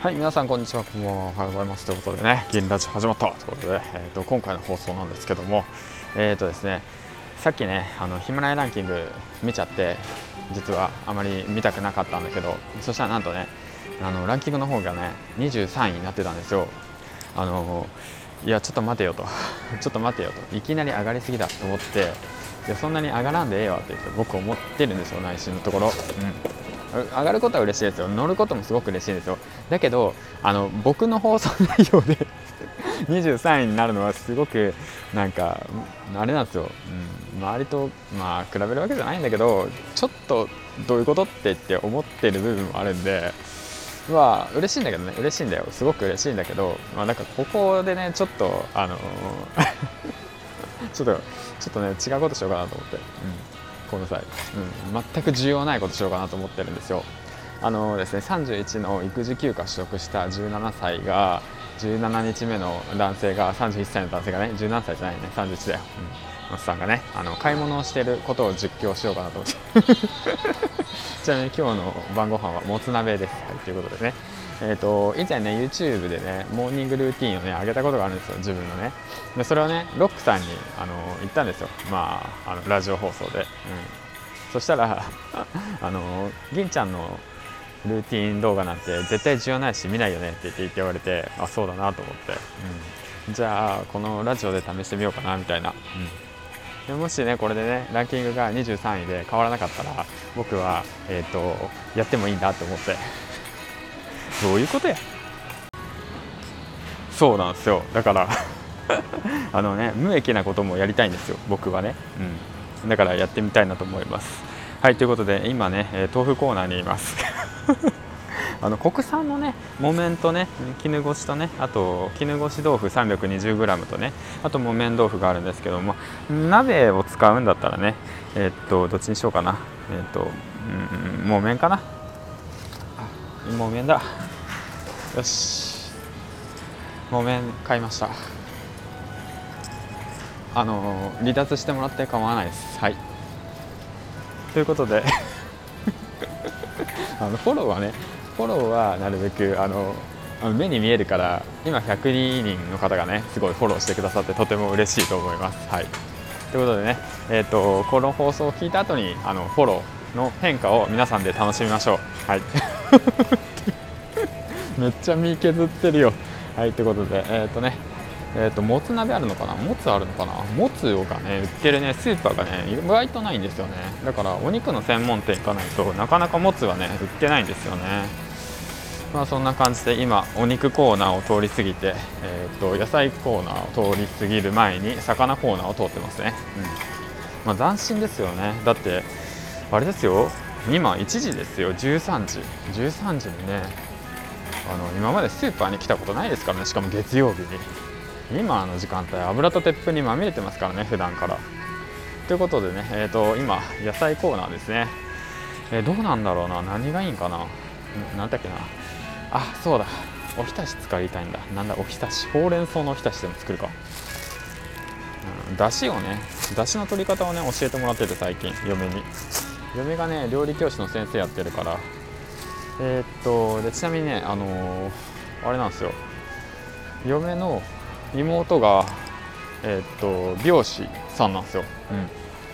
はい、皆さんこんにちは、こんばんは、おはようございます。ということでね、銀ラジ始まった。ということで、えーと、今回の放送なんですけども、えーとですね、さっきね、あのヒマラヤランキング見ちゃって、実はあまり見たくなかったんだけど、そしたらなんとね、あのランキングの方がね、23位になってたんですよ。あのいや、ちょっと待てよと、ちょっと待てよと、いきなり上がりすぎだと思って、いやそんなに上がらんでええわって言って僕思ってるんですよ内心のところ、うん。上がることは嬉しいですよ。乗ることもすごく嬉しいですよ。だけどあの僕の放送内容で 23位になるのはすごくなんかあれなんですよ、うん、周りとまあ比べるわけじゃないんだけどちょっとどういうことってって思ってる部分もあるんでまあ嬉しいんだけどね。嬉しいんだよ。すごく嬉しいんだけどまあなんかここでねちょっとあの ちょっとちょっとね違うことしようかなと思って、うん。ごめんなさい、うん、全く重要ないことしようかなと思ってるんですよ。あのですね31の育児休暇取得した17歳が17日目の男性が31歳の男性がね17歳じゃないね31だよ、うん、おっさんがねあの買い物をしてることを実況しようかなと思って。ちなみに今日の晩ご飯はもつ鍋です、はい、ということですね。えーと、以前ね YouTube でねモーニングルーティンをね上げたことがあるんですよ自分のね。でそれをねロックさんにあの言ったんですよ。まああのラジオ放送で、うん、そしたら あの銀ちゃんのルーティン動画なんて絶対重要ないし見ないよねって言って言われてあそうだなと思って、うん、じゃあこのラジオで試してみようかなみたいな、うん、でもしねこれでねランキングが23位で変わらなかったら僕は、えーとやってもいいんだと思って。どういうことや？そうなんですよ。だから あのね無益なこともやりたいんですよ。僕はね、うん、だからやってみたいなと思います。はいということで今ね、え豆腐コーナーにいます。あの国産のね木綿とね絹ごしとねあと絹ごし豆腐 320g とねあと木綿豆腐があるんですけども鍋を使うんだったらねえー、っとどっちにしようかな。えー、っと、うん、木綿かな。木綿だ。よし。木綿買いました。あの離脱してもらって構わないです。はい。ということで あのフォローはねフォローはなるべくあの目に見えるから今102人の方がねすごいフォローしてくださってとても嬉しいと思います。はい。ということでねえっ、ー、とこの放送を聞いた後にあのフォローの変化を皆さんで楽しみましょう。はい。めっちゃ身削ってるよ。はいということでえっ、ー、とねえーと、もつ鍋あるのかな？もつあるのかな？もつがね売ってるねスーパーがね意外とないんですよね。だからお肉の専門店行かないとなかなかもつはね売ってないんですよね。まあそんな感じで今お肉コーナーを通り過ぎて、えーと、野菜コーナーを通り過ぎる前に魚コーナーを通ってますね、うん。まあ、斬新ですよね。だってあれですよ。今1時ですよ。13時。13時にねあの今までスーパーに来たことないですからね。しかも月曜日に。今の時間帯油と鉄粉にまみれてますからね普段から。ということでね、えーと、今野菜コーナーですね、えー、どうなんだろうな。何がいいんかな。何だっけな。あそうだ。おひたし使いたいんだ。なんだおひたし。ほうれん草のおひたしでも作るか。うん、だしをねだしの取り方をね教えてもらってて最近。嫁に。嫁がね料理教室の先生やってるから。えー、っとでちなみにねあのー、あれなんですよ。嫁の妹がえー、っと美容師さんなんですよ、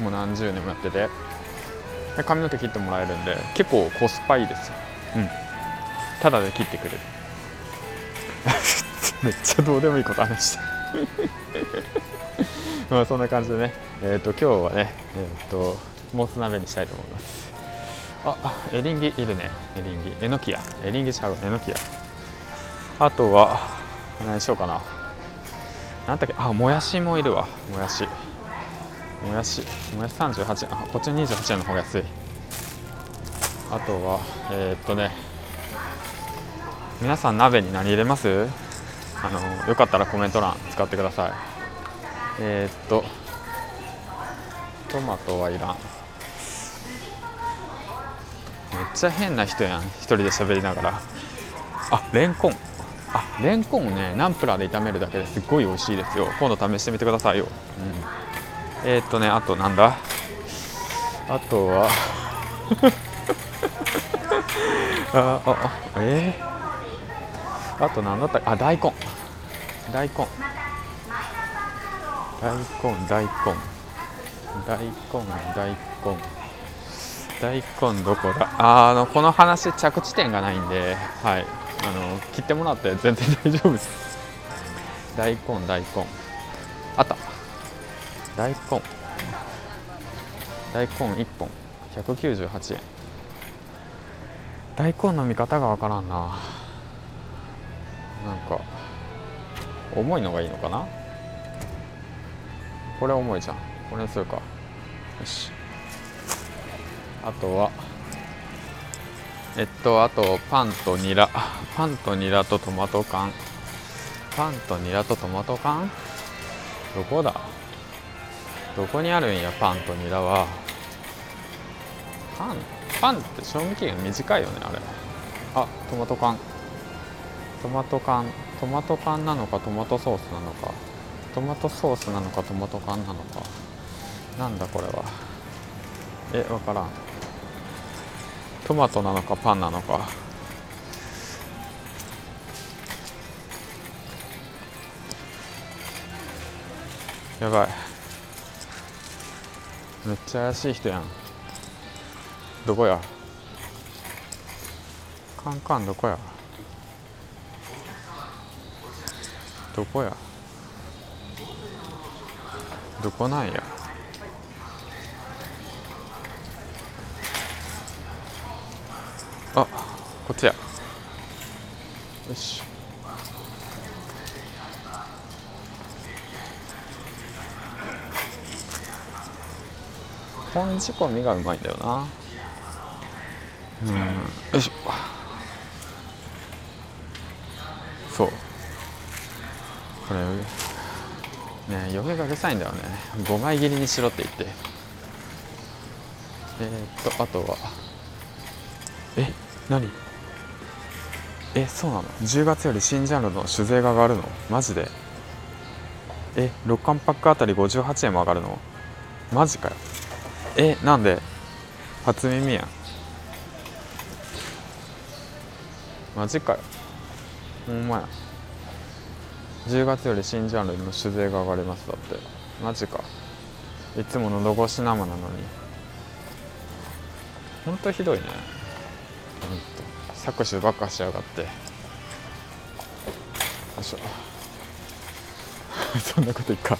うん、もう何十年もやってて。で髪の毛切ってもらえるんで結構コスパいいですよ、うん、ただで切ってくれる。めっちゃどうでもいいこと話して まあそんな感じでね。えっ、と今日はねえっ、ともつ鍋にしたいと思いますあエリンギいるね。エリンギ。えのきや。エリンギちゃうえのきや。あとは何しようかな。なんだっけ？あもやしもいるわ。もやし。もやし。もやし38円あこっちの28円の方が安い。あとはえー、っとね。皆さん鍋に何入れます？あのよかったらコメント欄使ってください。えー、っと。トマトはいらん。ちゃ変な人やん一人で喋りながら。あレンコン。あレンコンをねナンプラーで炒めるだけですっごい美味しいですよ。今度試してみてくださいよ、うん、えー、っとねあとなんだ？あとは。ああえあと何だった？あ大根。大根。大根大根。大根大根。大根どこだ？ああのこの話着地点がないんではい。あの切ってもらって全然大丈夫です。大根大根。あった。大根。大根1本。198円。大根の見方がわからんな。なんか重いのがいいのかな？これ重いじゃん。これにするか。よし。あとは。えっとあとパンとニラ。パンとニラとトマト缶。パンとニラとトマト缶？どこだ？どこにあるんやパンとニラは。パンパンって賞味期限短いよねあれ。あトマト缶。トマト缶。トマト缶なのかトマトソースなのか。トマトソースなのかトマト缶なのか。なんだこれは。えわからん。トマトなのかパンなのか。やばい。めっちゃ怪しい人やん。どこや？カンカンどこや？どこや？どこなんや？あこっちや。よし。本仕込みがうまいんだよな。うん。よいしょ。そう。これね嫁がうるさいんだよね。5枚切りにしろって言って。えー、っとあとは。え何？えそうなの？10月より新ジャンルの酒税が上がるの？マジで？え6缶パックあたり58円も上がるの？マジかよ。えなんで？初耳やん。マジかよ。ほんまや。10月より新ジャンルの酒税が上がりますだって。マジか。いつものど越し生なのに。ほんとひどいね。ほんと搾取ばっかしやがって。よいしょ。そんなこといっか。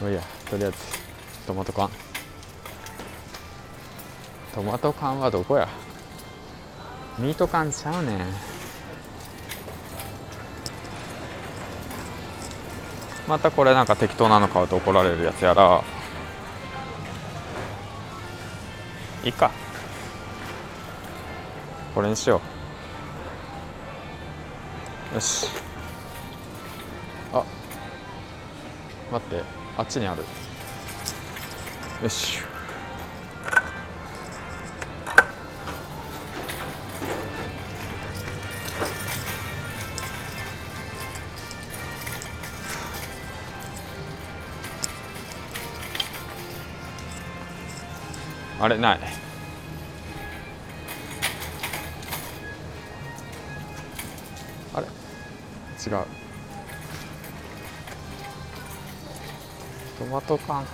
もういいや。とりあえずトマト缶。トマト缶はどこや？ミート缶ちゃうねん。またこれなんか適当なの買うと怒られるやつやら。いいか。これにしよう。よし。あ。待って。あっちにある。よし。あれ？ない。違う。トマト缶。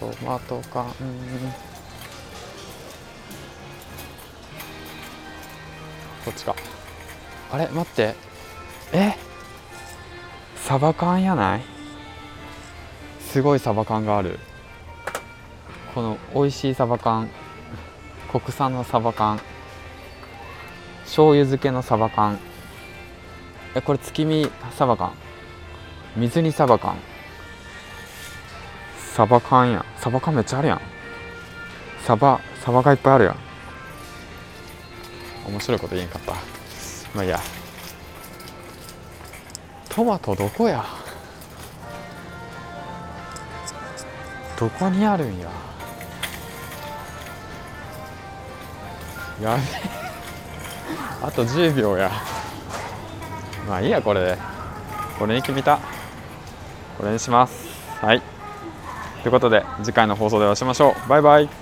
トマト缶。こっちか。あれ？待って。え？サバ缶やない？すごいサバ缶がある。この美味しいサバ缶。国産のサバ缶。醤油漬けのサバ缶。えこれ月見サバ缶？水煮サバ缶。サバ缶や。サバ缶めっちゃあるやん。サバサバがいっぱいあるやん。面白いこと言えんかった。まあいいや。トマトどこや？どこにあるんや？やべあと10秒や。まあいいやこれで。これに決めた。これにします。はい。ということで次回の放送でお会いしましょう。バイバイ。